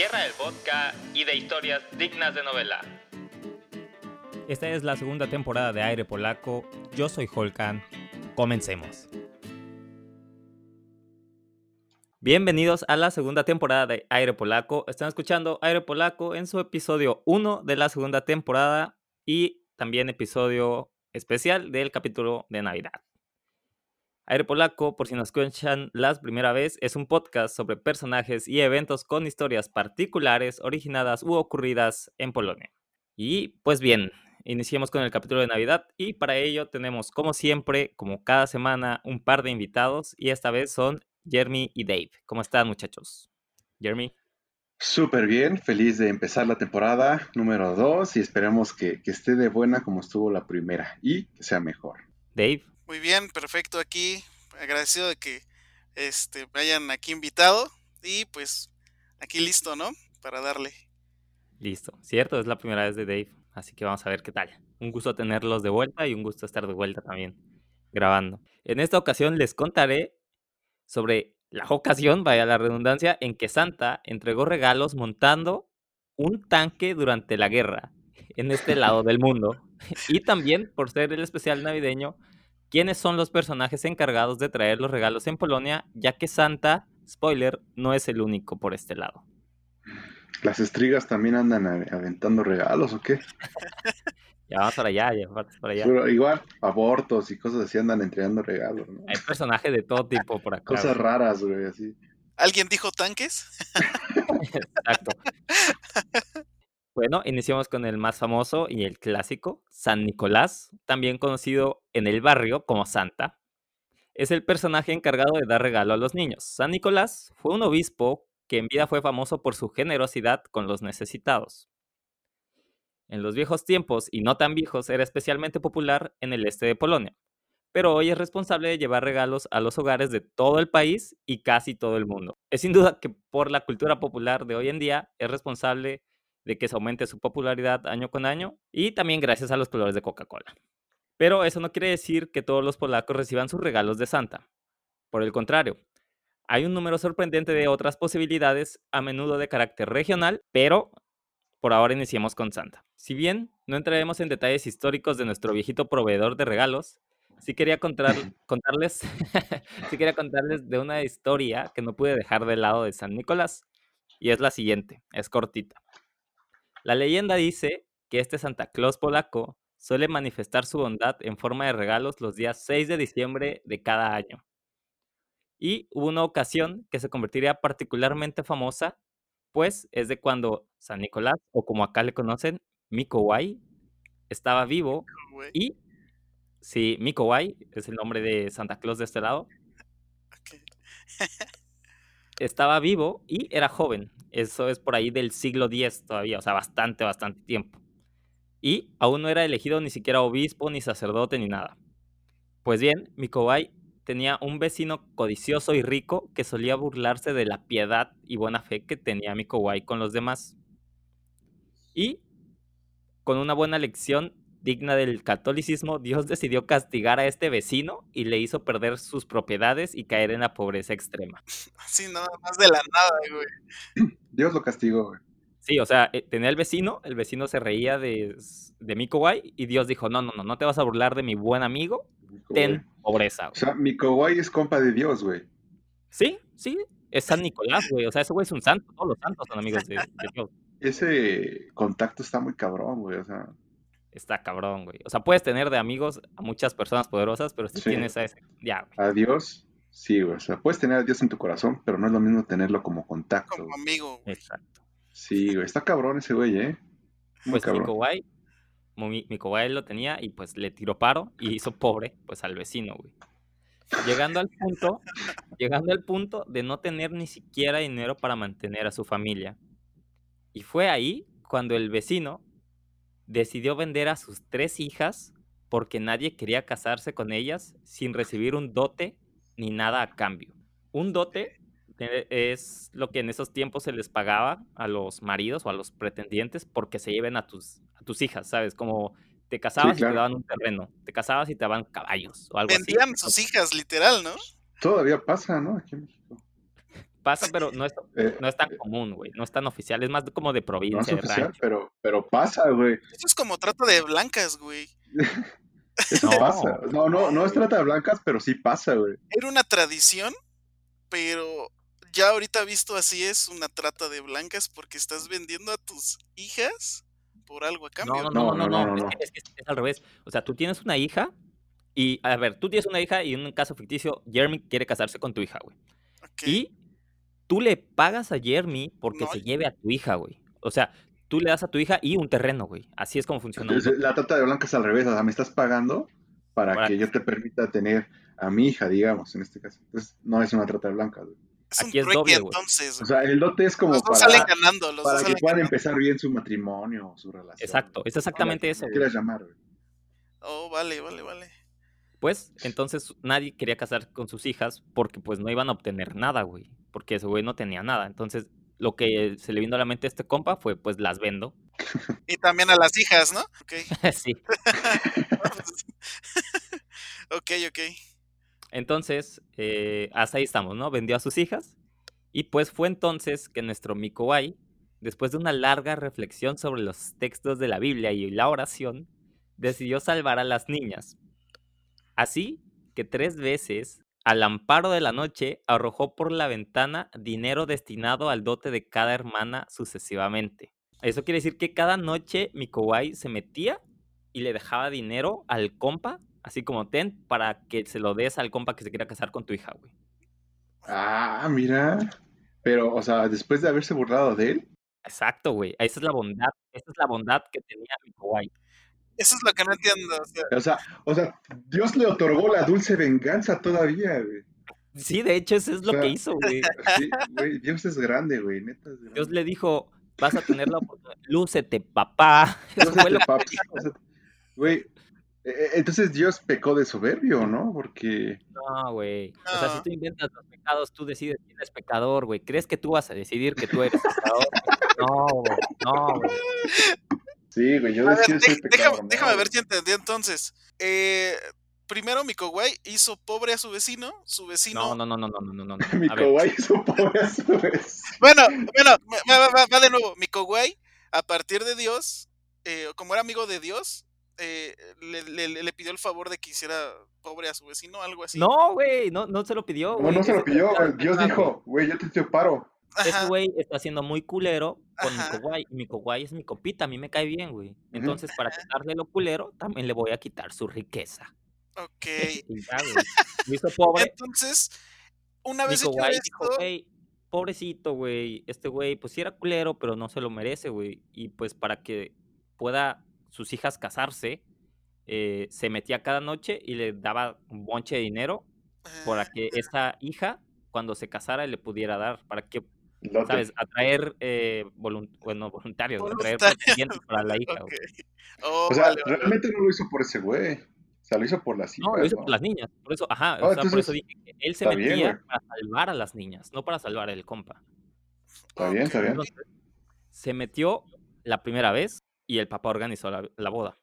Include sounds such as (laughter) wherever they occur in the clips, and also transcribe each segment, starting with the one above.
tierra del vodka y de historias dignas de novela. Esta es la segunda temporada de Aire Polaco. Yo soy Holkan. Comencemos. Bienvenidos a la segunda temporada de Aire Polaco. Están escuchando Aire Polaco en su episodio 1 de la segunda temporada y también episodio especial del capítulo de Navidad. Aire Polaco, por si nos escuchan la primera vez, es un podcast sobre personajes y eventos con historias particulares originadas u ocurridas en Polonia. Y pues bien, iniciemos con el capítulo de Navidad y para ello tenemos como siempre, como cada semana, un par de invitados y esta vez son Jeremy y Dave. ¿Cómo están muchachos? Jeremy. Súper bien, feliz de empezar la temporada número 2 y esperemos que, que esté de buena como estuvo la primera y que sea mejor. Dave. Muy bien, perfecto aquí. Agradecido de que este, me hayan aquí invitado y pues aquí listo, ¿no? Para darle. Listo, cierto, es la primera vez de Dave, así que vamos a ver qué tal. Un gusto tenerlos de vuelta y un gusto estar de vuelta también grabando. En esta ocasión les contaré sobre la ocasión, vaya la redundancia, en que Santa entregó regalos montando un tanque durante la guerra en este lado del mundo. (laughs) Y también, por ser el especial navideño, quiénes son los personajes encargados de traer los regalos en Polonia, ya que Santa, spoiler, no es el único por este lado. ¿Las estrigas también andan aventando regalos o qué? (laughs) ya vamos para allá, ya vamos para allá. Pero igual, abortos y cosas así andan entregando regalos, ¿no? Hay personajes de todo tipo por acá. Cosas raras, güey, así. ¿Alguien dijo tanques? (laughs) Exacto. (laughs) Bueno, iniciamos con el más famoso y el clásico, San Nicolás, también conocido en el barrio como Santa. Es el personaje encargado de dar regalo a los niños. San Nicolás fue un obispo que en vida fue famoso por su generosidad con los necesitados. En los viejos tiempos y no tan viejos era especialmente popular en el este de Polonia, pero hoy es responsable de llevar regalos a los hogares de todo el país y casi todo el mundo. Es sin duda que por la cultura popular de hoy en día es responsable de que se aumente su popularidad año con año y también gracias a los colores de Coca-Cola. Pero eso no quiere decir que todos los polacos reciban sus regalos de Santa. Por el contrario, hay un número sorprendente de otras posibilidades, a menudo de carácter regional, pero por ahora iniciemos con Santa. Si bien no entraremos en detalles históricos de nuestro viejito proveedor de regalos, sí quería contar, (laughs) contarles, (laughs) sí quería contarles de una historia que no pude dejar de lado de San Nicolás, y es la siguiente, es cortita. La leyenda dice que este Santa Claus polaco suele manifestar su bondad en forma de regalos los días 6 de diciembre de cada año. Y hubo una ocasión que se convertiría particularmente famosa, pues es de cuando San Nicolás, o como acá le conocen, Mikołaj, estaba vivo y sí, Mikołaj es el nombre de Santa Claus de este lado. (laughs) estaba vivo y era joven. Eso es por ahí del siglo X todavía, o sea, bastante, bastante tiempo. Y aún no era elegido ni siquiera obispo, ni sacerdote, ni nada. Pues bien, Mikołaj tenía un vecino codicioso y rico que solía burlarse de la piedad y buena fe que tenía Mikołaj con los demás. Y con una buena lección digna del catolicismo, Dios decidió castigar a este vecino y le hizo perder sus propiedades y caer en la pobreza extrema. Así nada más de la nada, güey. (clears throat) Dios lo castigó, güey. Sí, o sea, eh, tenía el vecino, el vecino se reía de, de Mikowai y Dios dijo, no, no, no, no te vas a burlar de mi buen amigo, ten pobreza. Güey. O sea, Mikowai es compa de Dios, güey. Sí, sí, es San Nicolás, güey. O sea, ese güey es un santo, todos los santos son amigos de, de Dios. Ese contacto está muy cabrón, güey, o sea está cabrón, güey. O sea, puedes tener de amigos a muchas personas poderosas, pero si tienes a ese, ya, güey. A Dios, sí, güey. O sea, puedes tener a Dios en tu corazón, pero no es lo mismo tenerlo como contacto. Como amigo. Exacto. Sí, güey. Está cabrón ese güey, ¿eh? Muy pues Mikowai, Mikowai lo tenía y pues le tiró paro y hizo pobre, pues al vecino, güey. Llegando al punto, llegando al punto de no tener ni siquiera dinero para mantener a su familia. Y fue ahí cuando el vecino decidió vender a sus tres hijas porque nadie quería casarse con ellas sin recibir un dote ni nada a cambio. Un dote es lo que en esos tiempos se les pagaba a los maridos o a los pretendientes porque se lleven a tus, a tus hijas, ¿sabes? Como te casabas y te daban un terreno, te casabas y te daban caballos o algo Vendían sus hijas, literal, ¿no? Todavía pasa, ¿no? Aquí en México. Pasa, pero no es, Eh, no es tan común, güey. No es tan oficial. Es más como de no es provincia, de rancho. pero, pero pasa, güey. Eso es como trata de blancas, güey. (laughs) Eso No. pasa. No, no, no es trata de blancas, pero sí pasa, güey. Era una tradición, pero ya ahorita visto así es una trata de blancas porque estás vendiendo a tus hijas por algo a cambio. No, no, no, no, No, no, no. no, Es, no. que, es que es al revés. O sea, tú tienes una hija y, a ver, tú tienes una hija y en un caso ficticio, Jeremy quiere casarse con tu hija, güey. Y tú le pagas a Jeremy porque No. se lleve a tu hija, güey. O sea, tú le das a tu hija y un terreno, güey. Así es como funciona. un Entonces, la trata de blancas al revés. O sea, me estás pagando para Para que que- yo te permita tener a mi hija, digamos, en este caso. Entonces, no es una trata de blancas, güey. Es un aquí es trueque doble, güey. entonces. O sea, el dote es como los para, salen ganando, los dos para que puedan ganando. empezar bien su matrimonio, su relación. Exacto, es exactamente eso, güey. quieras llamar, güey. Oh, vale, vale, vale. Pues, entonces nadie quería casar con sus hijas porque pues no iban a obtener nada, güey. Porque ese güey no tenía nada. Entonces, lo que se le vino a la mente a este compa fue, pues las vendo. Y también a las hijas, ¿no? Ok. (laughs) sí. (laughs) ok, ok. Entonces, eh, hasta ahí estamos, ¿no? Vendió a sus hijas. Y pues fue entonces que nuestro Mikowai, después de una larga reflexión sobre los textos de la Biblia y la oración, decidió salvar a las niñas. Así que tres veces, al amparo de la noche, arrojó por la ventana dinero destinado al dote de cada hermana sucesivamente. Eso quiere decir que cada noche Mikowai se metía y le dejaba dinero al compa, así como ten, para que se lo des al compa que se quiera casar con tu hija, güey. Ah, mira. Pero, o sea, después de haberse burlado de él, Exacto, güey. Esa es la bondad, esa es la bondad que tenía Mikowai. Eso es lo que no entiendo. o sea, o sea, o sea, Dios le otorgó la dulce venganza todavía, güey. Sí, de hecho, eso es lo O sea, que hizo, güey. (laughs) Sí, güey, Dios es grande, güey, neta es grande. Dios le dijo, vas a tener la oportunidad. (laughs) Lúcete, papá. (laughs) Eso Lúcete, sea, Güey, eh, eh, entonces Dios pecó de soberbio, ¿no? Porque, No, güey. O sea, si tú inventas los pecados, tú decides quién es pecador, güey. ¿Crees que tú vas a decidir que tú eres pecador? No, güey. no, güey. Sí, güey, yo A ver, ser déjame, ver si entendí entonces. Eh, primero Mikowai hizo pobre a su vecino. Su vecino. No, no, no, no, no, no, no, no. (laughs) Mi A ver, Kawhi hizo pobre a su vez. Bueno, bueno, va, va- va- va de nuevo. Mikowai, a partir de Dios, eh, como era amigo de Dios, eh, le, le- le pidió el favor de que hiciera pobre a su vecino, algo así. no, güey, no, no se lo pidió, No, no se lo pidió. Dios dijo, güey, yo te, te paro. Ese Ajá. güey está siendo muy culero con Ajá. Mikowai. Y Mikowai es mi copita, a mí me cae bien, güey. Entonces, para quitarle lo culero, también le voy a quitar su riqueza. Ok. (laughs) Ya, (laughs) hizo pobre. Entonces, una vez hecho Mikowai dijo, esto, güey, pobrecito, güey. Este güey, pues sí era culero, pero no se lo merece, güey. Y pues para que pueda sus hijas casarse, eh, se metía cada noche y le daba un bonche de dinero para eh, que esa hija, cuando se casara, le pudiera dar. Para que Lote. ¿sabes? Atraer, eh, volun- bueno, voluntarios, atraer Voluntarios, pretendientes para la (laughs) hija. Oh, O sea, vale, vale. realmente no lo hizo por ese güey. O sea, lo hizo por las hijas. No, lo hizo ¿no? por las niñas, por eso, ajá, o Ah, sea, por eso dije que él se bien, metía güey. para salvar a las niñas, no para salvar al compa. Está bien, está bien. Entonces, se metió la primera vez y el papá organizó la, la boda.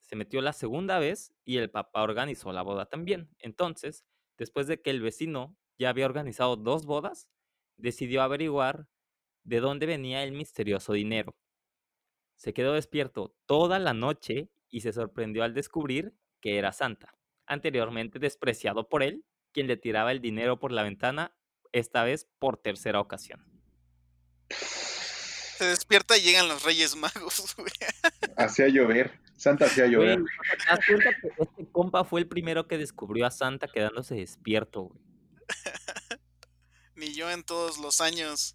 Se metió la segunda vez y el papá organizó la boda también. Entonces, después de que el vecino ya había organizado dos bodas, decidió averiguar de dónde venía el misterioso dinero. Se quedó despierto toda la noche y se sorprendió al descubrir que era Santa, anteriormente despreciado por él, quien le tiraba el dinero por la ventana, esta vez por tercera ocasión. Se despierta y llegan los Reyes Magos, (laughs) güey. Hacía llover. Santa hacía llover. o sea, ¿te das cuenta que este compa fue el primero que descubrió a Santa quedándose despierto, güey? (laughs) Ni yo en todos los años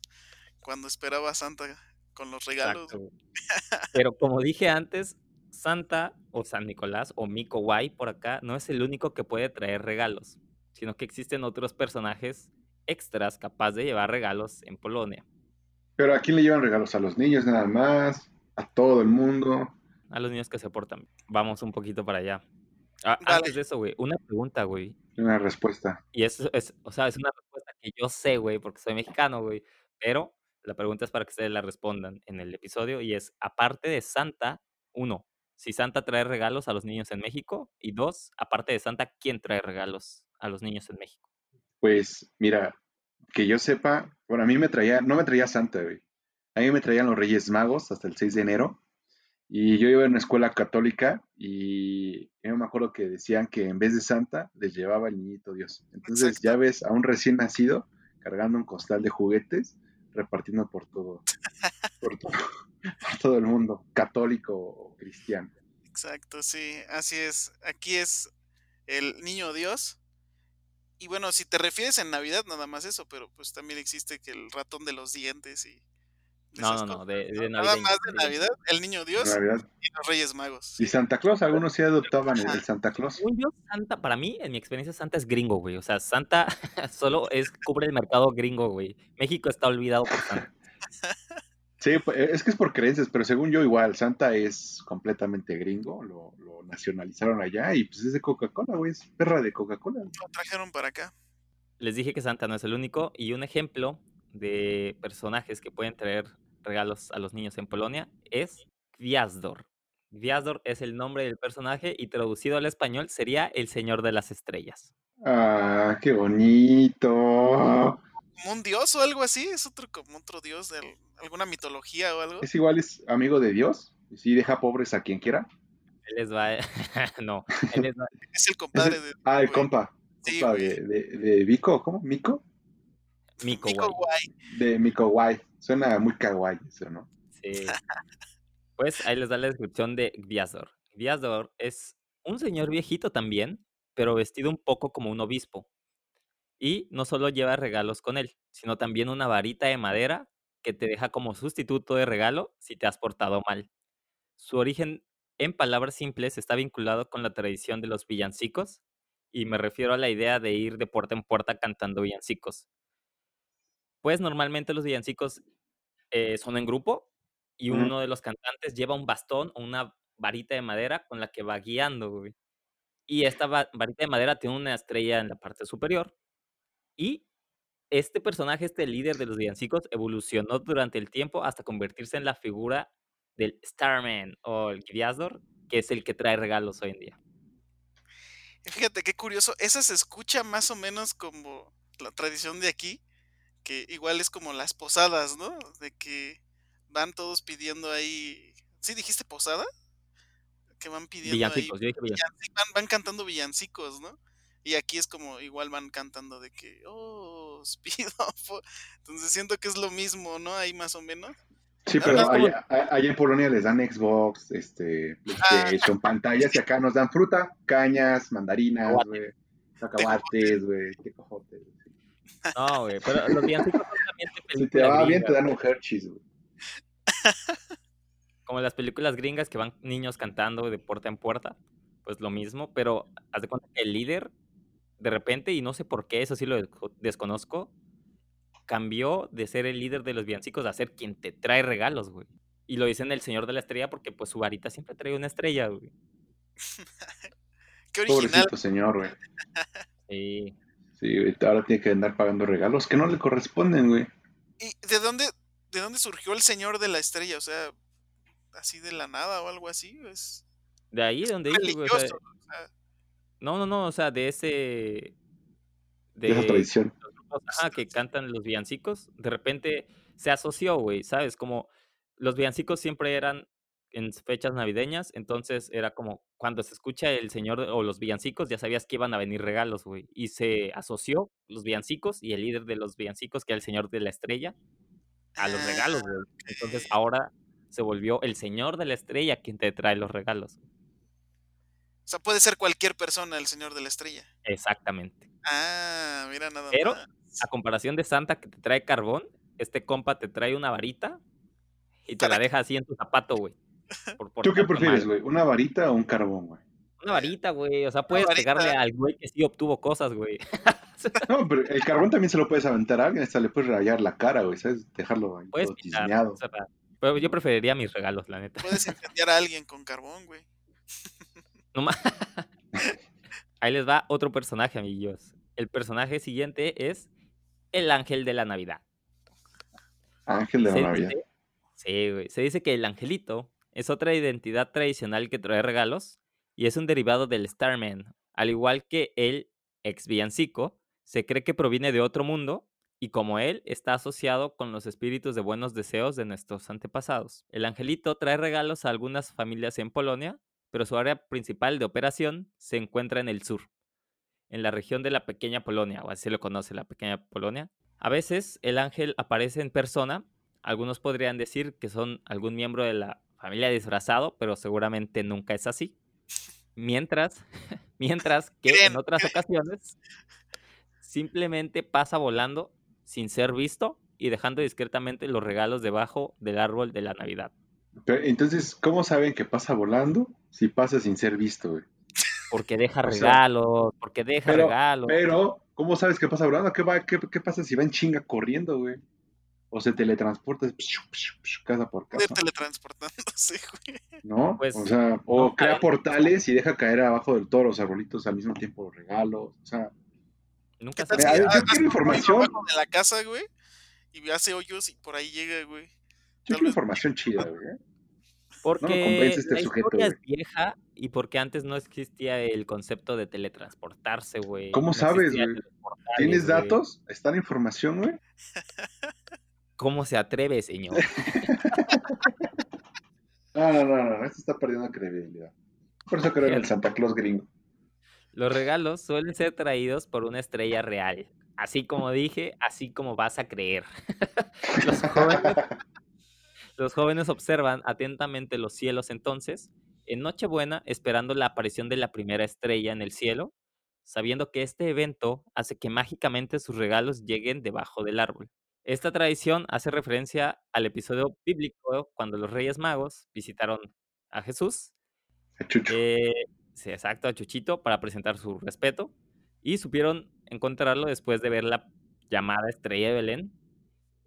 cuando esperaba a Santa con los regalos. Exacto. (laughs) Pero como dije antes, Santa o San Nicolás o Miko Guay por acá no es el único que puede traer regalos, sino que existen otros personajes extras capaz de llevar regalos en Polonia. Pero ¿a quién le llevan regalos? A los niños nada más. A todo el mundo. A los niños que se portan. Vamos un poquito para allá. Ah. Antes de eso, güey, una pregunta, güey. Una respuesta. Y eso es, o sea, es una respuesta que yo sé, güey, porque soy mexicano, güey. Pero la pregunta es para que ustedes la respondan en el episodio. Y es, aparte de Santa, uno, si Santa trae regalos a los niños en México. Y dos, aparte de Santa, ¿quién trae regalos a los niños en México? Pues mira, que yo sepa, Bueno, a mí me traía, no me traía Santa, güey. A mí me traían los Reyes Magos hasta el 6 de enero. Y yo iba a una escuela católica y yo me acuerdo que decían que en vez de Santa les llevaba el niñito Dios. Entonces Exacto. ya ves a un recién nacido cargando un costal de juguetes, repartiendo por todo, por todo, (laughs) por todo el mundo, católico o cristiano. Exacto, sí, así es. Aquí es el niño Dios. Y bueno, si te refieres en Navidad, nada más eso, pero pues también existe que el ratón de los dientes y No, no, no, de, de Nada más de. Navidad, el niño Dios Navidad. y los Reyes Magos. Y. Santa Claus, algunos sí adoptaban el, el Santa Claus. Según yo, Santa, para mí, en mi experiencia, Santa es gringo, güey. O sea, Santa (laughs) solo es, cubre el mercado gringo, güey. México está olvidado por Santa. (laughs) Sí, pues, es que es por creencias, pero según yo igual, Santa es completamente gringo, lo, lo nacionalizaron allá y pues es de Coca-Cola, güey, es perra de Coca-Cola. Lo trajeron para acá. Les dije que Santa no es el único y un ejemplo de personajes que pueden traer regalos a los niños en Polonia es Gwiazdor. Gwiazdor es el nombre del personaje y traducido al español sería el Señor de las Estrellas. Ah, qué bonito. Como un dios o algo así, es otro como otro dios de al- alguna mitología o algo. Es igual, es amigo de Dios, y sí deja pobres a quien quiera. Él les va... (laughs) no, él les va... Es el compadre de Ah, el compa, Sí, compa de, de, de Vico, ¿cómo? ¿Mico? Miko, Nico güey. Guay. De Mico Guay. Suena muy kawaii eso, ¿no? Sí. Pues ahí les da la descripción de Gviazdor. Gviazdor es un señor viejito también, pero vestido un poco como un obispo. Y no solo lleva regalos con él, sino también una varita de madera que te deja como sustituto de regalo si te has portado mal. Su origen, en palabras simples, está vinculado con la tradición de los villancicos, y me refiero a la idea de ir de puerta en puerta cantando villancicos. Pues normalmente los villancicos eh, son en grupo y uno de los cantantes lleva un bastón o una varita de madera con la que va guiando, güey. Y esta va- varita de madera tiene una estrella en la parte superior. Y este personaje, este líder de los villancicos, evolucionó durante el tiempo hasta convertirse en la figura del Starman o el Gviazdor, que es el que trae regalos hoy en día. Fíjate qué curioso, esa se escucha más o menos como la tradición de aquí, que igual es como las posadas, ¿no? De que van todos pidiendo ahí. ¿Sí dijiste posada? Que van pidiendo ahí. Villancicos, yo dije villancicos. villanci- Van, van cantando villancicos, ¿no? Y aquí es como igual van cantando de que, oh, os (laughs) pido. por-". Entonces siento que es lo mismo, ¿no? Ahí más o menos. Sí, pero allá, en Polonia les dan Xbox, este, Ah. PlayStation, pantallas, y acá nos dan fruta, cañas, mandarinas, güey, cacahuates, güey, güey. No, güey, pero los villancicos son también de Si te película va bien, te dan un Hershey's, güey. como las películas gringas que van niños cantando de puerta en puerta, pues lo mismo, pero haz de cuenta que el líder, de repente, y no sé por qué, eso sí lo desco- desconozco, cambió de ser el líder de los villancicos a ser quien te trae regalos, güey. Y lo dicen el señor de la estrella porque pues su varita siempre trae una estrella, güey. (laughs) Qué original. Pobrecito señor, güey. Sí. Sí, ahora tiene que andar pagando regalos que no le corresponden, güey. ¿Y de dónde, de dónde surgió el señor de la estrella? O sea, así de la nada o algo así. Es De ahí donde dije, güey, o sea, no, no, no, o sea, de ese... De esa tradición. los grupos ajá, que cantan los villancicos, de repente se asoció, güey, ¿sabes? Como los villancicos siempre eran en fechas navideñas, entonces era como cuando se escucha el señor o los villancicos, ya sabías que iban a venir regalos, güey. Y se asoció los villancicos y el líder de los villancicos, que era el señor de la estrella, a los Ah, regalos, güey. Entonces ahora se volvió el señor de la estrella quien te trae los regalos. O sea, puede ser cualquier persona el señor de la estrella. Exactamente. Ah, mira nada Pero, más. A comparación de Santa que te trae carbón, este compa te trae una varita y te la deja así en tu zapato, güey. (laughs) por ¿Tú qué prefieres, güey? ¿Una varita o un carbón, güey? Una varita, güey. O sea, puedes pegarle al güey que sí obtuvo cosas, güey. (laughs) No, pero el carbón también se lo puedes aventar a alguien, hasta le puedes rayar la cara, güey, ¿sabes? Dejarlo ahí Puedes todo pintar. tiznaado. o sea, Pero yo preferiría mis regalos, la neta. Puedes (laughs) incendiar a alguien con carbón, güey. No ma- Ahí les va otro personaje, amigos. El personaje siguiente es el ángel de la Navidad. Ángel de la Se Navidad. dice, sí, güey. Se dice que el angelito es otra identidad tradicional que trae regalos y es un derivado del Starman. Al igual que el ex villancico, se cree que proviene de otro mundo y como él está asociado con los espíritus de buenos deseos de nuestros antepasados. El angelito trae regalos a algunas familias en Polonia, pero su área principal de operación se encuentra en el sur, en la región de la pequeña Polonia, o así lo conoce la pequeña Polonia. A veces el ángel aparece en persona, algunos podrían decir que son algún miembro de la familia disfrazado, pero seguramente nunca es así. Mientras, (laughs) mientras (laughs) que en otras ocasiones simplemente pasa volando sin ser visto y dejando discretamente los regalos debajo del árbol de la Navidad. entonces, ¿cómo saben que pasa volando si pasa sin ser visto, güey? Porque deja regalos, porque deja regalos. Pero, ¿cómo sabes que pasa volando? ¿Qué, va, qué, qué pasa si va en chinga corriendo, güey? O se teletransporta casa por casa. teletransportándose, (laughs) güey. ¿No? Pues, o sea, o crea portales y deja caer abajo de todos los arbolitos al mismo tiempo los regalos. O sea, Nunca se Yo quiero información. De la casa, güey, y hace hoyos y por ahí llega, güey. Yo quiero información chida, güey. ¿eh? Porque este la historia es vieja y porque antes no existía el concepto de teletransportarse, güey. ¿Cómo sabes, güey? ¿Tienes datos? ¿Está en información, güey? (laughs) ¿Cómo se atreve, señor? (laughs) no, no, no, no, esto está perdiendo credibilidad. Por eso creo en el Santa Claus gringo. Los regalos suelen ser traídos por una estrella real. Así como dije, así como vas a creer. (laughs) los, jóvenes, observan atentamente los cielos entonces, en Nochebuena, esperando la aparición de la primera estrella en el cielo, sabiendo que este evento hace que mágicamente sus regalos lleguen debajo del árbol. Esta tradición hace referencia al episodio bíblico cuando los Reyes Magos visitaron a Jesús. Eh, Sí, exacto, a Chuchito para presentar su respeto. Y supieron encontrarlo después de ver la llamada estrella de Belén.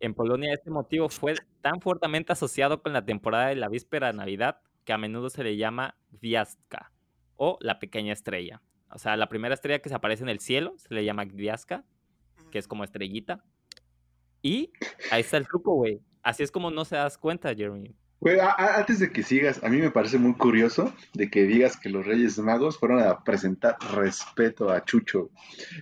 En Polonia este motivo fue tan fuertemente asociado con la temporada de la víspera de Navidad que a menudo se le llama Gwiazdka o la pequeña estrella. O sea, la primera estrella que se aparece en el cielo se le llama Gwiazdka, que es como estrellita. Y ahí está el truco, güey. Así es como no se das cuenta, Jeremy antes de que sigas, a mí me parece muy curioso de que digas que los Reyes Magos fueron a presentar respeto a Chucho.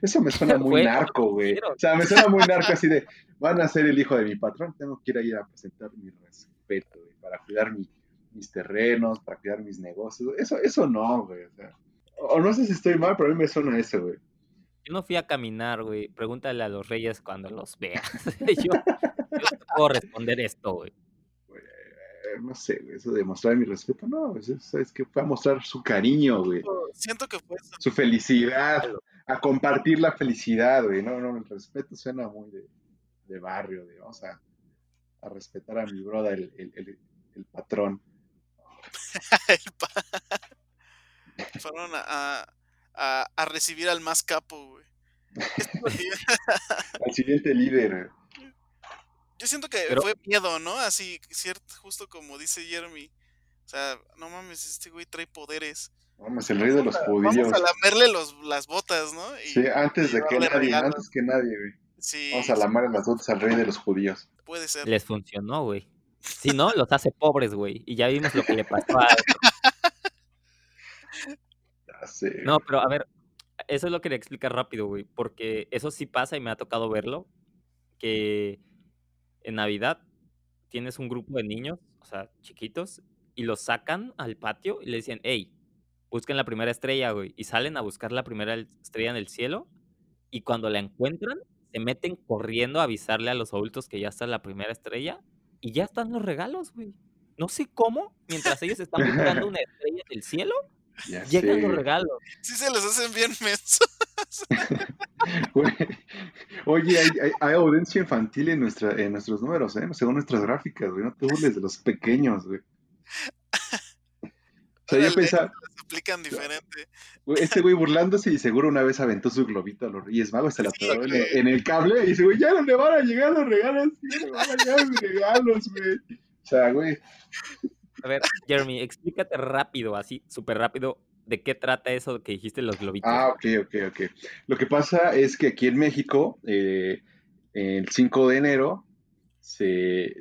Eso me suena (laughs) muy narco, güey. O sea, me suena muy narco así de, van a ser el hijo de mi patrón, tengo que ir a ir a presentar mi respeto, güey, para cuidar mis terrenos, para cuidar mis negocios. Eso, eso no, güey. O, sea, o no sé si estoy mal, pero a mí me suena eso, güey. Yo no fui a caminar, güey. Pregúntale a los reyes cuando los veas. (laughs) (laughs) yo, yo no puedo responder esto, güey no sé, eso de mostrar mi respeto, no, es, que fue a mostrar su cariño, güey. Siento que fue Su felicidad, a compartir la felicidad, güey. No, no, el respeto suena muy de, barrio, de vamos a, respetar a mi broda, el, el, patrón. (laughs) Fueron a, a, recibir al más capo, güey. (laughs) (laughs) al siguiente líder. Yo siento que fue miedo, ¿no? Así, cierto, justo como dice Jeremy. O sea, no mames, este güey trae poderes. Vamos, el rey de los judíos. Vamos a lamerle los, las botas, ¿no? sí, antes de que nadie, antes que nadie, güey. Sí, Vamos a lamarle las botas al rey de los judíos. Puede ser. Les funcionó, güey. Si no, los hace pobres, güey. Y ya vimos lo que le pasó a (laughs) No, pero a ver, eso es lo que le explica rápido, güey. Porque eso sí pasa y me ha tocado verlo. Que en Navidad tienes un grupo de niños, o sea, chiquitos, y los sacan al patio y le dicen, hey, busquen la primera estrella, güey. Y salen a buscar la primera estrella en el cielo. Y cuando la encuentran, se meten corriendo a avisarle a los adultos que ya está la primera estrella. Y ya están los regalos, güey. No sé cómo, mientras ellos están buscando (laughs) una estrella en el cielo, llegan los regalos. Sí se los hacen bien (laughs) mensos. (laughs) Oye, hay, audiencia infantil en, nuestra, en nuestros números, ¿eh? según nuestras gráficas, güey. No te burles de los pequeños, güey. O sea, yo pensaba. explican diferente. Este güey burlándose y seguro una vez aventó su globito a los Reyes Magos, se la pegó en, el cable y dice, güey, ya no le van a llegar los regalos, ya no le van a llegar los regalos, güey. O sea, güey. A ver, Jeremy, explícate rápido, así, súper rápido, ¿De qué trata eso que dijiste los globitos? Ah, ok, ok, ok. Lo que pasa es que aquí en México, eh, el 5 de enero, se,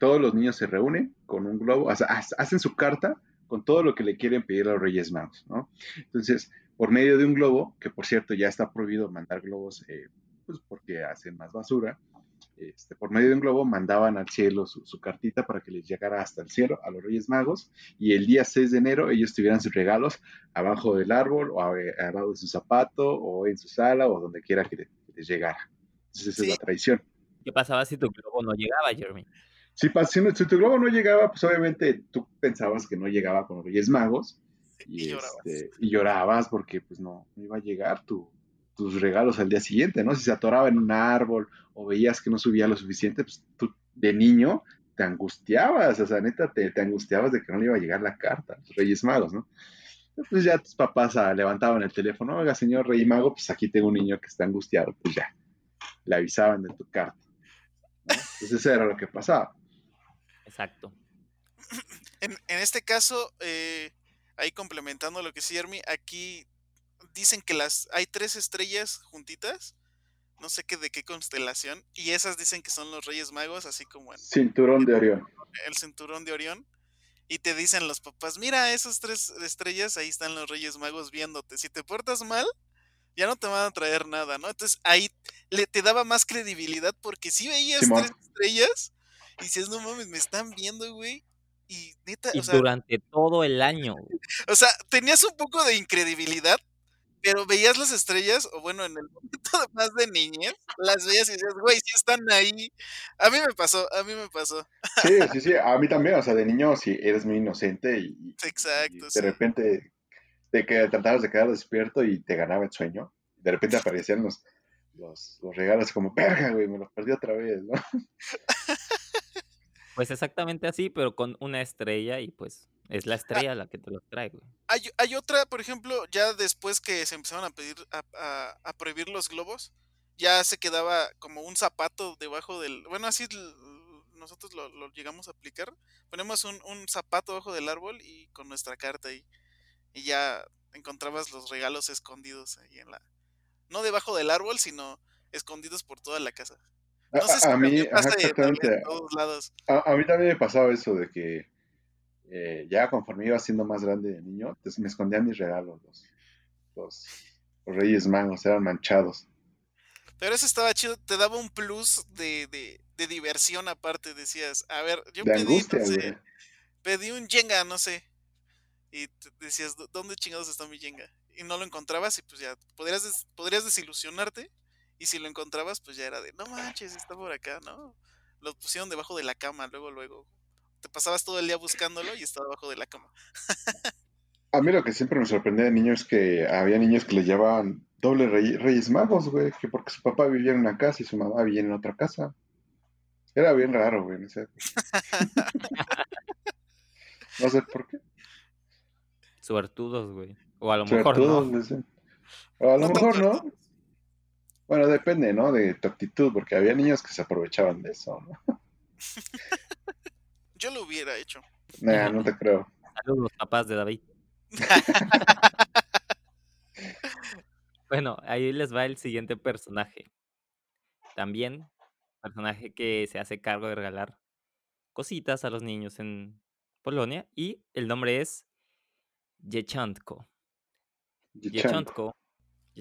todos los niños se reúnen con un globo, hacen su carta con todo lo que le quieren pedir a los Reyes Magos, ¿no? Entonces, por medio de un globo, que por cierto ya está prohibido mandar globos, eh, pues porque hacen más basura, este, por medio de un globo mandaban al cielo su, cartita para que les llegara hasta el cielo a los Reyes Magos y el día 6 de enero ellos tuvieran sus regalos abajo del árbol o abajo de su zapato o en su sala o donde quiera que, les llegara. Entonces esa es la tradición. ¿Qué pasaba si tu globo no llegaba, Jeremy? Si, si, tu globo no llegaba, pues obviamente tú pensabas que no llegaba con los Reyes Magos y, este, llorabas. porque pues no, no iba a llegar tu, tus regalos al día siguiente, ¿no? Si se atoraba en un árbol o veías que no subía lo suficiente, pues tú de niño te angustiabas, o sea, neta, te, angustiabas de que no le iba a llegar la carta, los Reyes Magos, ¿no? Pues ya tus papás ah, levantaban el teléfono, oiga, señor Rey Mago, pues aquí tengo un niño que está angustiado, pues ya, le avisaban de tu carta. Entonces eso era lo que pasaba. Exacto. En, este caso, eh, ahí complementando lo que sí, Hermi, aquí dicen que las hay tres estrellas juntitas, no sé qué de qué constelación, y esas dicen que son los Reyes Magos, así como en cinturón de Orión. El cinturón de Orión. Y te dicen los papás, mira, esas tres estrellas, ahí están los Reyes Magos viéndote. Si te portas mal, ya no te van a traer nada, ¿no? Entonces ahí le te daba más credibilidad porque si veías tres estrellas y dices, no mames, me están viendo, güey. Y neta, y durante todo el año. (laughs) O sea, tenías un poco de incredibilidad, pero veías las estrellas, o bueno, en el (laughs) momento más de niñez, las veías y decías, güey, si están ahí. A mí me pasó, a mí me pasó. Sí, sí, sí, a mí también, o sea, de niño si eres muy inocente y, (laughs) Exacto, de repente te que tratabas de quedar despierto y te ganaba el sueño. De repente aparecían los, los, los regalos como, perga, güey, me los perdí otra vez, ¿no? (laughs) Pues exactamente así, pero con una estrella y pues es la ah estrella la que te los trae, güey. Hay, hay otra, por ejemplo, ya después que se empezaron a pedir, a, prohibir los globos, ya se quedaba como un zapato debajo del. Bueno, así nosotros lo, llegamos a aplicar. Ponemos un, un, zapato debajo del árbol y con nuestra carta ahí. Y ya encontrabas los regalos escondidos ahí en la. No debajo del árbol, sino escondidos por toda la casa. No sé si a, mí, pasa exactamente. todos lados. A, mí también me pasaba eso de que eh, ya conforme iba siendo más grande de niño, me escondían mis regalos. Los, los, Reyes Magos eran manchados. Pero eso estaba chido, te daba un plus de, de, de diversión aparte. Decías, a ver, yo pedí, angustia, pedí un Jenga, no sé. Y decías, ¿dónde chingados está mi Jenga? Y no lo encontrabas y pues ya podrías, podrías desilusionarte y si lo encontrabas, pues ya era de, no manches, está por acá, ¿no? Lo pusieron debajo de la cama, luego, luego. Te pasabas todo el día buscándolo y estaba debajo de la cama. A mí lo que siempre me sorprendía de niños es que había niños que le llevaban doble reyes magos, güey, que porque su papá vivía en una casa y su mamá vivía en otra casa. Era bien raro, güey, no sé. (laughs) no sé por qué. Suertudos, güey. O a lo mejor no. O a lo mejor no. Bueno, depende, ¿no? De tu actitud, porque había niños que se aprovechaban de eso, ¿no? (laughs) Yo lo hubiera hecho. Nah, no te creo. Saludos, papás de David. (laughs) bueno, ahí les va el siguiente personaje. También, personaje que se hace cargo de regalar cositas a los niños en Polonia. Y el nombre es Yechantko. Yechantko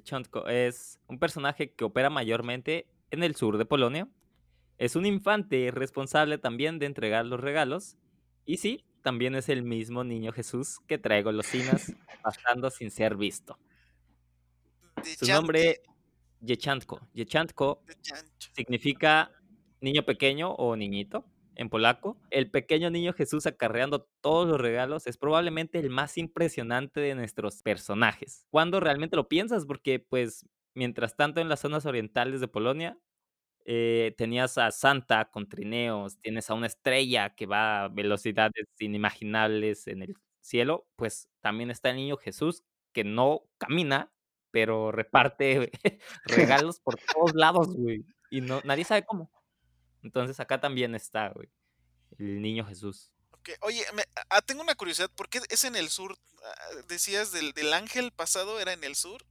Chontko es un personaje que opera mayormente en el sur de Polonia. Es un infante responsable también de entregar los regalos. Y sí, también es el mismo niño Jesús que trae golosinas (laughs) pasando sin ser visto. Su nombre Yechantko. Yechantko significa niño pequeño o niñito en polaco. El pequeño niño Jesús acarreando todos los regalos es probablemente el más impresionante de nuestros personajes. Cuando realmente lo piensas, porque pues mientras tanto en las zonas orientales de Polonia eh, tenías a Santa con trineos, tienes a una estrella que va a velocidades inimaginables en el cielo, pues también está el niño Jesús que no camina, pero reparte (laughs) regalos por todos lados, güey. Y no, nadie sabe cómo. Entonces acá también está, güey, el niño Jesús. Oye, ah, tengo una curiosidad, ¿por qué es en el sur? Ah, decías del, del ángel pasado era en el sur.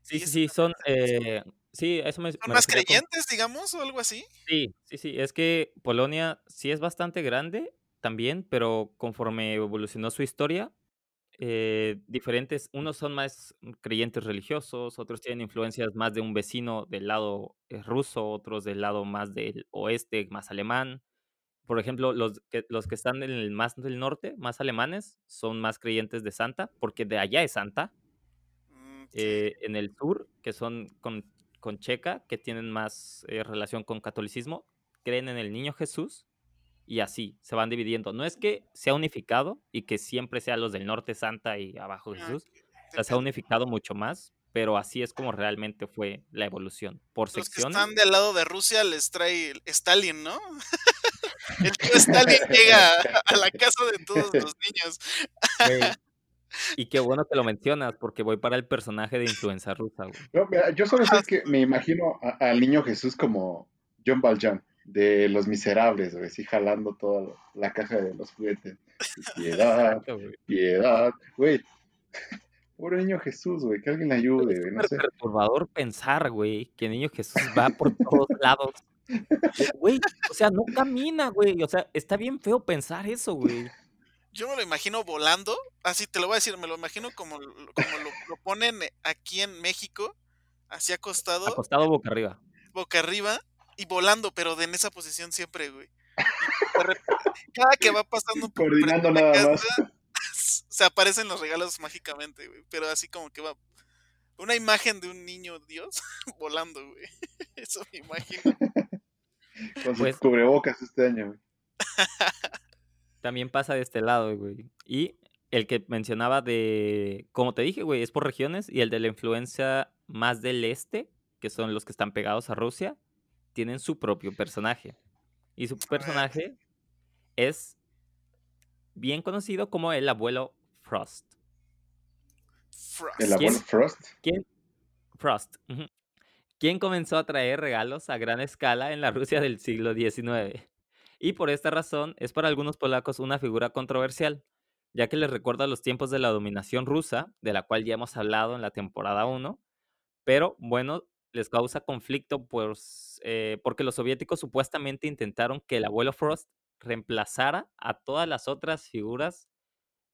Sí, sí, sí, son, eh, sí, eso me, ¿Son más creyentes, digamos, o algo así? Sí, sí, sí, es que Polonia sí es bastante grande también, pero conforme evolucionó su historia, eh, diferentes, unos son más creyentes religiosos, otros tienen influencias más de un vecino del lado eh, ruso, otros del lado más del oeste, más alemán. Por ejemplo, los que, los que están en el más del norte, más alemanes, son más creyentes de Santa, porque de allá es Santa. Mm. Eh, en el sur, que son con, con Checa, que tienen más eh, relación con catolicismo, creen en el niño Jesús y así se van dividiendo. No es que sea unificado y que siempre sea los del norte Santa y abajo Ah, Jesús, o sea, se ha unificado mucho más, pero así es como realmente fue la evolución. Por Los que secciones, están del lado de Rusia les trae Stalin, ¿no? (laughs) El tío Stalin llega (laughs) a la casa de todos los niños. Y qué bueno que lo mencionas, porque voy para el personaje de influenza rusa, güey. No, mira, yo solo sé que me imagino al niño Jesús como John Valjean, de Los Miserables, güey, así jalando toda la caja de los juguetes. Piedad, Exacto, güey. piedad, güey. (laughs) Pobre niño Jesús, güey, que alguien le ayude, Es güey, no sé. perturbador pensar, güey, que Niño Jesús va por todos (laughs) lados. Güey, o sea, no camina, güey. O sea, está bien feo pensar eso, güey. Yo me lo imagino volando, así te lo voy a decir, me lo imagino como, lo- como lo, lo ponen aquí en México, así acostado, Acostado boca arriba. boca arriba y volando, pero de en esa posición siempre, güey. Cada que va pasando por Coordinando nada más. (laughs) (laughs) se aparecen los regalos mágicamente, güey. Pero así como que va una imagen de un niño Dios (laughs) volando, güey. Eso me imagino. Con su Pues- cubrebocas este año, güey. También pasa de este lado, güey. Y el que mencionaba de, como te dije, güey, es por regiones. Y el de la influencia más del este, que son los que están pegados a Rusia, tienen su propio personaje. Y su personaje es bien conocido como el abuelo Frost. Frost. El abuelo. Frost. ¿Quién? Frost. ¿Quién comenzó a traer regalos a gran escala en la Rusia del siglo XIX? Y por esta razón es para algunos polacos una figura controversial, ya que les recuerda los tiempos de la dominación rusa, de la cual ya hemos hablado en la temporada 1, pero bueno, les causa conflicto pues, eh, porque los soviéticos supuestamente intentaron que el abuelo Frost reemplazara a todas las otras figuras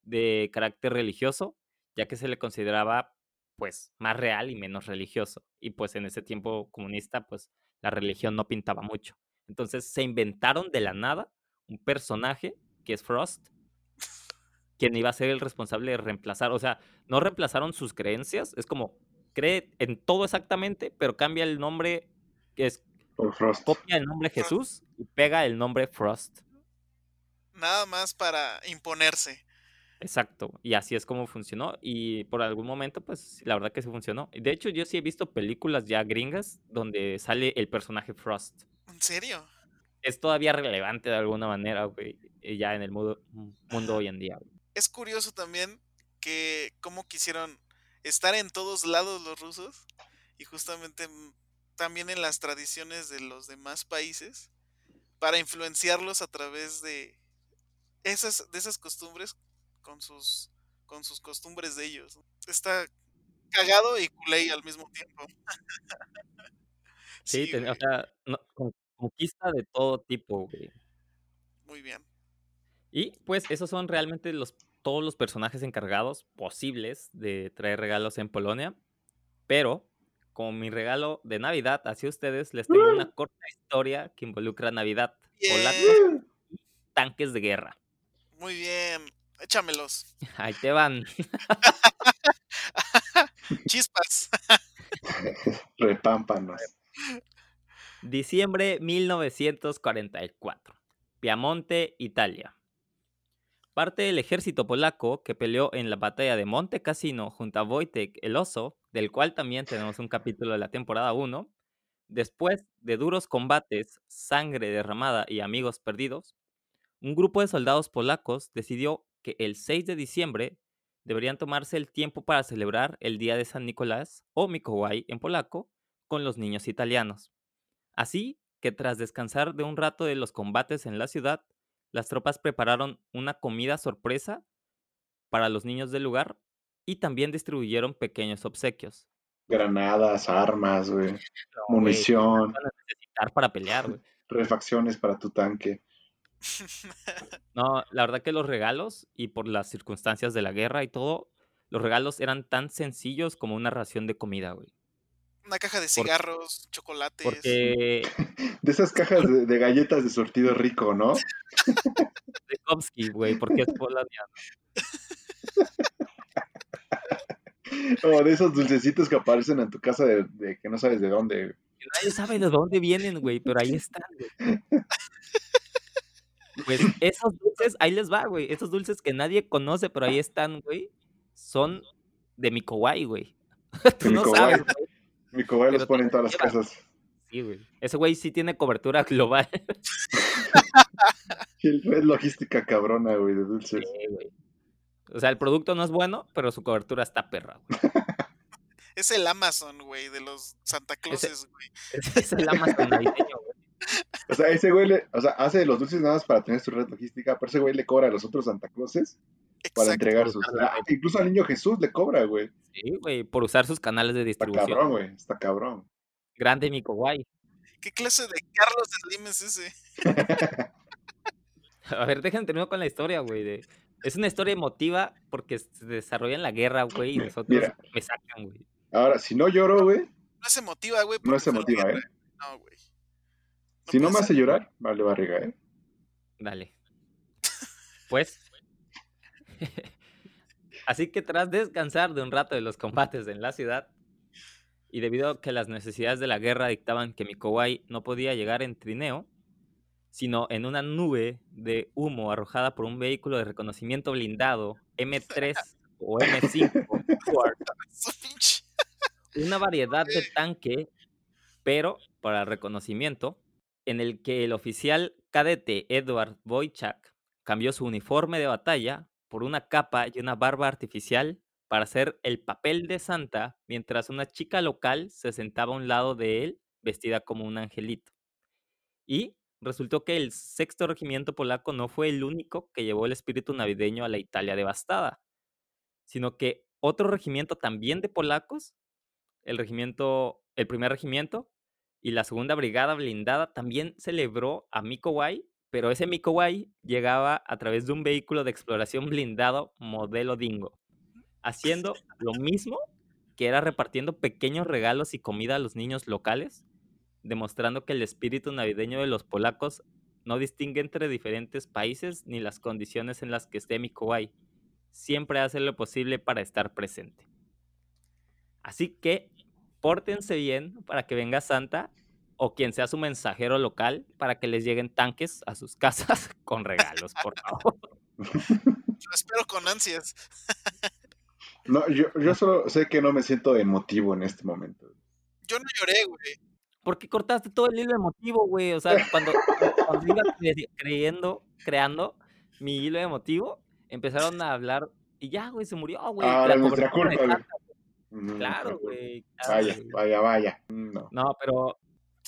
de carácter religioso, ya que se le consideraba pues más real y menos religioso. Y pues en ese tiempo comunista pues la religión no pintaba mucho. Entonces se inventaron de la nada un personaje que es Frost, quien iba a ser el responsable de reemplazar, o sea, no reemplazaron sus creencias, es como cree en todo exactamente, pero cambia el nombre, que es Por Frost. copia el nombre Jesús y pega el nombre Frost. Nada más para imponerse. Exacto, y así es como funcionó. Y por algún momento, pues la verdad que sí funcionó. De hecho, yo sí he visto películas ya gringas donde sale el personaje Frost. ¿En serio? Es todavía relevante de alguna manera, güey, eh, ya en el mundo, mundo hoy en día. güey. Es curioso también que cómo quisieron estar en todos lados los rusos y justamente mm, también en las tradiciones de los demás países para influenciarlos a través de esas, de esas costumbres con sus, con sus costumbres de ellos. Está cagado y culé al mismo tiempo. (laughs) Sí, Sí, ten- o sea, no- con- conquista de todo tipo, güey. muy bien. Y pues esos son realmente los, todos los personajes encargados posibles de traer regalos en Polonia. Pero, como mi regalo de Navidad hacia ustedes, les tengo una corta historia que involucra Navidad, polacos y tanques de guerra. Muy bien. Échamelos. (laughs) Ahí te van. (laughs) (laughs) Chispas. Repámpanos. Diciembre 1944. Piamonte, Italia. Parte del ejército polaco que peleó en la batalla de Monte Cassino junto a Wojtek el Oso, del cual también tenemos un capítulo de la temporada 1, después de duros combates, sangre derramada y amigos perdidos, un grupo de soldados polacos decidió que el 6 de diciembre deberían tomarse el tiempo para celebrar el Día de San Nicolás o Mikołaj en polaco con los niños italianos. Así que tras descansar de un rato de los combates en la ciudad, las tropas prepararon una comida sorpresa para los niños del lugar y también distribuyeron pequeños obsequios. Granadas, armas, güey. No, güey, Munición, van a necesitar para pelear, güey. (laughs) refacciones para tu tanque. (laughs) No, la verdad que los regalos y por las circunstancias de la guerra y todo, los regalos eran tan sencillos como una ración de comida, güey. Una caja de Por- cigarros, chocolates. Porque (laughs) De esas cajas de, de galletas de sortido rico, ¿no? Tchaikovsky, güey, porque es Polonia. (laughs) O de esos dulcecitos que aparecen en tu casa de, de que no sabes de dónde. que Nadie sabe de dónde vienen, güey, pero ahí están, güey. Pues esos dulces, ahí les va, güey. Esos dulces que nadie conoce, pero ahí están, güey, son de mi kawaii, güey. (laughs) Tú no sabes, güey. Mi cobayal los pone en todas las llevas. casas. Sí, güey. Ese güey sí tiene cobertura global. (laughs) Es logística cabrona, güey, de dulces. Sí, güey. O sea, el producto no es bueno, pero su cobertura está perra, güey. (laughs) Es el Amazon, güey, de los Santa Clauses, güey. Ese es el Amazon navideño, güey. O sea, ese güey le, o sea, hace los dulces nada más para tener su red logística, pero ese güey le cobra a los otros Santa Clauses para entregar sus. Ah, incluso al niño Jesús le cobra, güey. Sí, güey, por usar sus canales de Está distribución. cabrón, güey. Está cabrón. Grande mi kawaii. ¿Qué clase de Carlos Slim es ese? (laughs) A ver, déjenme terminar con la historia, güey. de- Es una historia emotiva porque se desarrolla en la guerra, güey, y Mira, nosotros mira. me sacan, güey. Ahora, si no lloro, güey, No es emotiva, güey. no es emotiva. ¿eh? No, güey. No Si no me hace llorar, vale barriga, ¿eh? Dale. Pues. (laughs) Así que tras descansar de un rato de los combates en la ciudad, y debido a que las necesidades de la guerra dictaban que Mikowai no podía llegar en trineo, sino en una nube de humo arrojada por un vehículo de reconocimiento blindado M3 o M5 Ford, Su pinche- una variedad de tanque, pero para reconocimiento, en el que el oficial cadete Edward Boychak cambió su uniforme de batalla por una capa y una barba artificial para hacer el papel de Santa, mientras una chica local se sentaba a un lado de él vestida como un angelito. Y resultó que el sexto regimiento polaco no fue el único que llevó el espíritu navideño a la Italia devastada, sino que otro regimiento también de polacos el regimiento, el primer regimiento y la segunda brigada blindada también celebró a Mikowai, pero ese Mikowai llegaba a través de un vehículo de exploración blindado modelo Dingo, haciendo lo mismo que era repartiendo pequeños regalos y comida a los niños locales, demostrando que el espíritu navideño de los polacos no distingue entre diferentes países ni las condiciones en las que esté Mikowai. Siempre hace lo posible para estar presente. Así que pórtense bien para que venga Santa o quien sea su mensajero local para que les lleguen tanques a sus (laughs) casas con regalos, por favor. Lo espero con ansias. No, yo, yo solo sé que no me siento emotivo en este momento. Yo no lloré, güey. Porque cortaste todo el hilo emotivo, güey. O sea, (laughs) cuando, cuando iba cre- creyendo, creando mi hilo emotivo, empezaron a hablar y ya, güey, se murió, güey. Ah, la nuestra culpa, güey. Mm, Claro, güey. claro, Vaya, güey. vaya, vaya. Mm, No. No, pero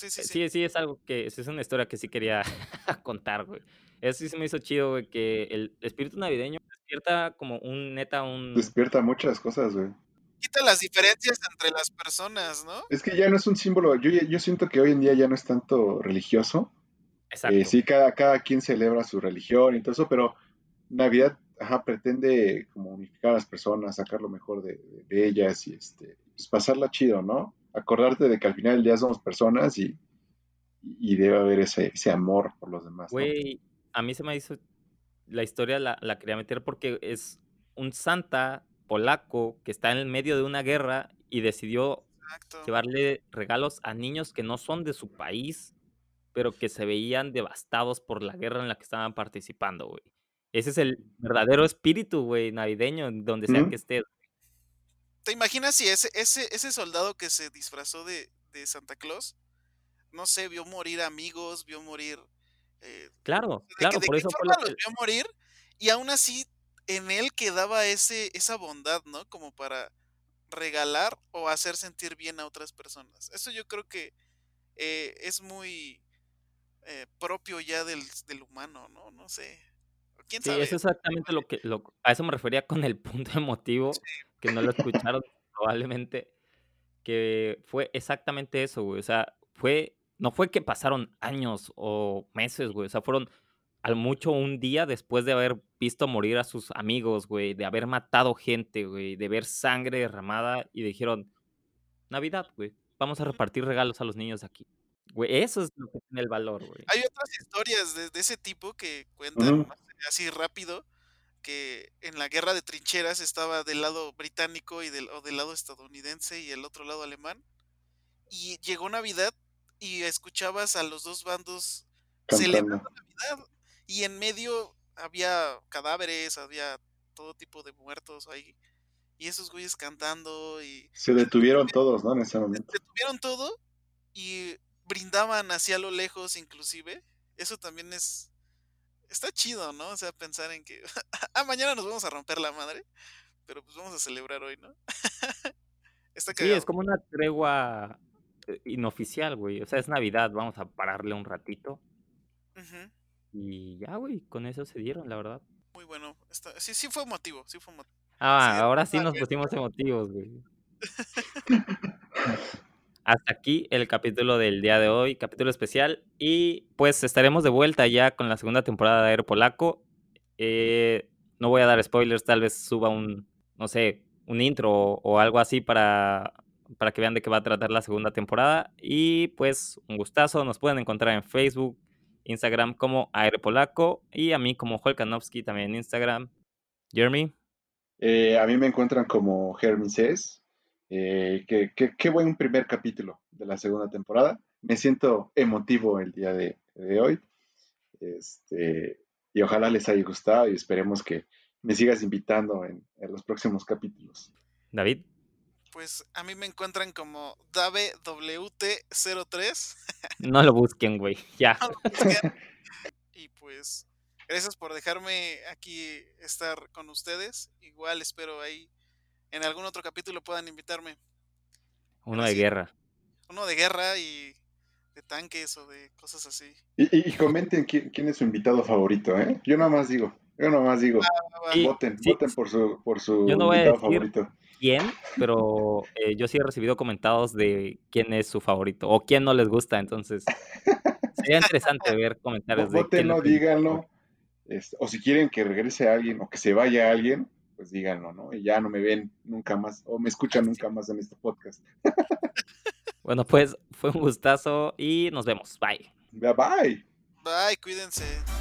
Sí, sí, Eh, sí. Sí, sí, es algo que es una historia que sí quería (laughs) contar, güey. Eso sí se me hizo chido, güey, que el espíritu navideño despierta como un neta, un... Despierta muchas cosas, güey. Quita las diferencias entre las personas, ¿no? Es que ya no es un símbolo. Yo, yo siento que hoy en día ya no es tanto religioso. Exacto. Eh, sí, cada, cada quien celebra su religión y todo eso, pero Navidad ajá, pretende como unificar a las personas, sacar lo mejor de, de ellas y este, pues pasarla chido, ¿no? Acordarte de que al final del día somos personas y, y debe haber ese, ese amor por los demás. ¿no? Güey, a mí se me hizo... La historia la, la quería meter porque es un santa polaco que está en el medio de una guerra y decidió Exacto. llevarle regalos a niños que no son de su país, pero que se veían devastados por la guerra en la que estaban participando, güey. Ese es el verdadero espíritu, güey, navideño, donde sea que estés. ¿Te imaginas si ese, ese, ese soldado que se disfrazó de, de Santa Claus, no sé, vio morir amigos, vio morir... eh, Claro, de, claro, que- de por qué eso fue forma lo los vio morir y aún así en él quedaba ese, esa bondad, ¿no? Como para regalar o hacer sentir bien a otras personas. Eso yo creo que eh, es muy eh, propio ya del, del humano, ¿no? No sé. ¿Quién Sí, sabe? eso es exactamente lo que... Lo, a eso me refería con el punto emotivo, que no lo escucharon (laughs) probablemente, que fue exactamente eso, güey. O sea, fue... No fue que pasaron años o meses, güey. O sea, fueron al mucho un día después de haber visto morir a sus amigos, güey, de haber matado gente, güey, de ver sangre derramada y dijeron, Navidad, güey, vamos a repartir regalos a los niños aquí. Güey, eso es lo que tiene el valor, güey. Hay otras historias de, de ese tipo que cuentan así rápido que en la guerra de trincheras estaba del lado británico y del, o del lado estadounidense y el otro lado alemán. Y llegó Navidad y escuchabas a los dos bandos celebrando. Navidad. Y en medio había cadáveres, había todo tipo de muertos ahí. Y esos güeyes cantando y Se detuvieron todos, ¿no? En ese momento. detuvieron todo y brindaban hacia lo lejos inclusive. Eso también es... Está chido, ¿no? O sea, pensar en que... (laughs) ah, mañana nos vamos a romper la madre. Pero pues vamos a celebrar hoy, ¿no? (laughs) Está Sí, es como una tregua eh, inoficial, güey. O sea, es Navidad, vamos a pararle un ratito. Y ya, güey, con eso se dieron, la verdad. Muy bueno. Está... Sí, sí fue emotivo, sí fue emotivo. Ah, Sí, ahora sí nos pusimos emotivos, güey. (laughs) Hasta aquí el capítulo del día de hoy, capítulo especial. Y pues estaremos de vuelta ya con la segunda temporada de Aero Polaco. Eh, no voy a dar spoilers, tal vez suba un, no sé, un intro o, algo así para, para que vean de qué va a tratar la segunda temporada. Y pues un gustazo, nos pueden encontrar en Facebook, Instagram como Aero Polaco y a mí como Holkanowski también en Instagram. Jeremy. Eh, a mí me encuentran como Hermises. Eh, qué, qué- qué buen primer capítulo de la segunda temporada. Me siento emotivo el día de, de hoy. Este, y ojalá les haya gustado y esperemos que me sigas invitando en, en los próximos capítulos. David. Pues a mí me encuentran como DaveWT03. (laughs) No lo busquen, güey. Ya. No lo busquen. y pues gracias por dejarme aquí estar con ustedes. Igual espero ahí en algún otro capítulo puedan invitarme. Uno de guerra. Uno de guerra y de tanques o de cosas así. Y, y- y comenten quién, quién es su invitado favorito, ¿eh? Yo nada más digo, yo nada más digo, Sí, voten, sí. voten por su, por su Yo no voy a invitado decir- favorito. quién, pero eh, yo sí he recibido comentarios de quién es su favorito o quién no les gusta, entonces sería interesante (laughs) ver comentarios de es su invitado díganlo. o si quieren que regrese alguien o que se vaya alguien, pues díganlo, ¿no? Y ya no me ven nunca más o me escuchan nunca más en este podcast. (laughs) Bueno, pues fue un gustazo y nos vemos. Bye. Bye bye. Bye, cuídense.